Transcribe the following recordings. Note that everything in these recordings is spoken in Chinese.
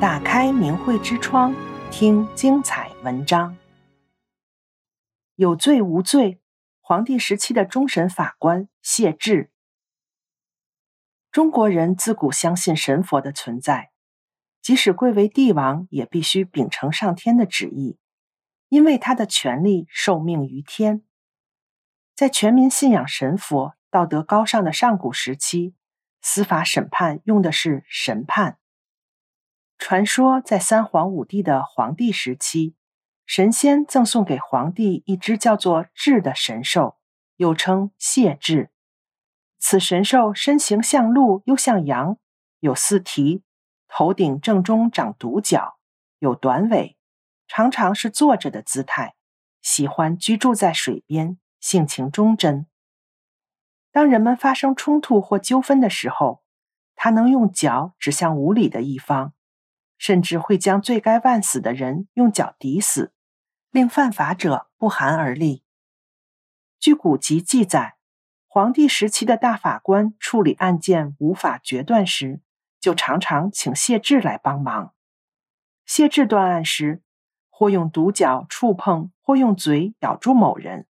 打开明慧之窗，听精彩文章。有罪无罪？黄帝时期的终审法官谢智。中国人自古相信神佛的存在，即使贵为帝王，也必须秉承上天的旨意，因为他的权力受命于天。在全民信仰神佛、道德高尚的上古时期，司法审判用的是神判。传说在三皇五帝的黄帝时期，神仙赠送给黄帝一只叫做智的神兽，又称谢智。此神兽身形像鹿又像羊，有四蹄，头顶正中长独角，有短尾，常常是坐着的姿态，喜欢居住在水边，性情忠贞。当人们发生冲突或纠纷的时候，它能用脚指向无理的一方。甚至会将罪该万死的人用脚抵死，令犯法者不寒而栗。据古籍记载，黄帝时期的大法官处理案件无法决断时，就常常请谢智来帮忙。谢智断案时，或用独角触碰，或用嘴咬住某人，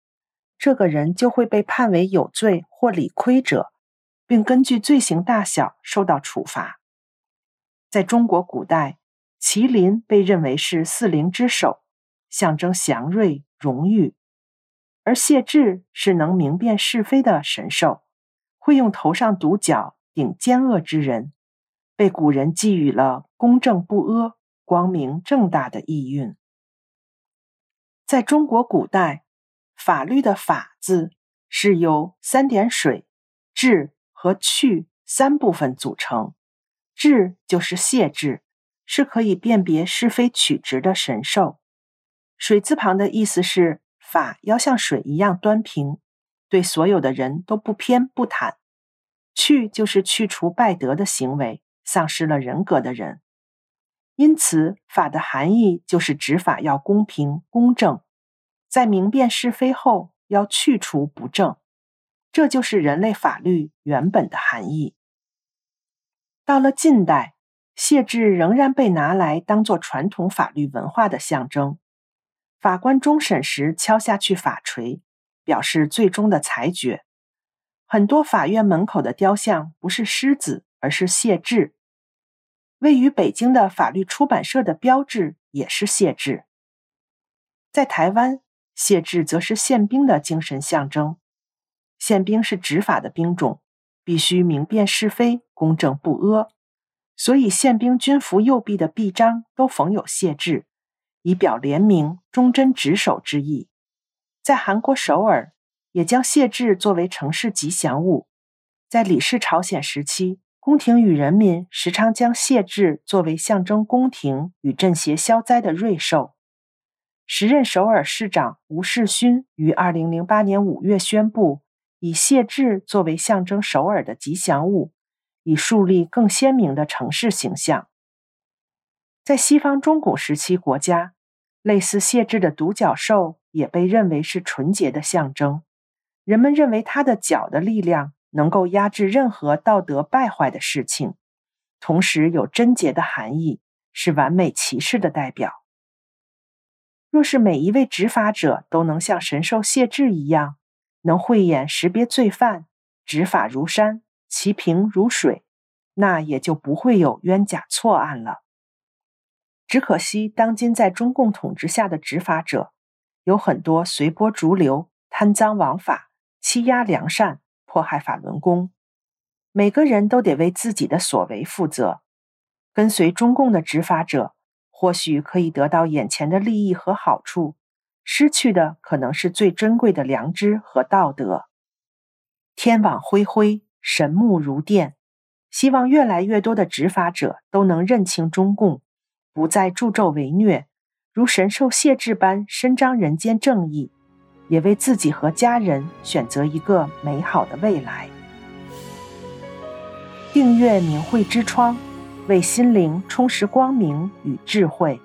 这个人就会被判为有罪或理亏者，并根据罪行大小受到处罚。在中国古代，麒麟被认为是四灵之首，象征祥瑞荣誉；而谢智是能明辨是非的神兽，会用头上独角顶奸恶之人，被古人寄予了公正不阿、光明正大的意蕴。在中国古代，法律的“法”字是由三点水、智和去三部分组成。智就是谢智，是可以辨别是非曲直的神兽。水字旁的意思是法要像水一样端平，对所有的人都不偏不袒。去就是去除败德的行为，丧失了人格的人。因此，法的含义就是执法要公平公正，在明辨是非后要去除不正，这就是人类法律原本的含义。到了近代，谢智仍然被拿来当作传统法律文化的象征。法官终审时敲下去法锤，表示最终的裁决。很多法院门口的雕像不是狮子，而是谢智。位于北京的法律出版社的标志也是谢智。在台湾，谢智则是宪兵的精神象征。宪兵是执法的兵种。必须明辨是非，公正不阿，所以宪兵军服右臂的臂章都缝有谢智，以表廉明、忠贞职守之意。在韩国首尔，也将谢智作为城市吉祥物。在李氏朝鲜时期，宫廷与人民时常将谢智作为象征宫廷与镇邪消灾的瑞兽。时任首尔市长吴世勋于二零零八年五月宣布。以谢智作为象征首尔的吉祥物，以树立更鲜明的城市形象。在西方中古时期国家，类似谢智的独角兽也被认为是纯洁的象征。人们认为它的角的力量能够压制任何道德败坏的事情，同时有贞洁的含义，是完美骑士的代表。若是每一位执法者都能像神兽谢智一样，能慧眼识别罪犯，执法如山，其平如水，那也就不会有冤假错案了。只可惜，当今在中共统治下的执法者，有很多随波逐流、贪赃枉法、欺压良善、迫害法轮功。每个人都得为自己的所为负责。跟随中共的执法者，或许可以得到眼前的利益和好处。失去的可能是最珍贵的良知和道德。天网恢恢，神目如电。希望越来越多的执法者都能认清中共，不再助纣为虐，如神兽谢智般伸张人间正义，也为自己和家人选择一个美好的未来。订阅明慧之窗，为心灵充实光明与智慧。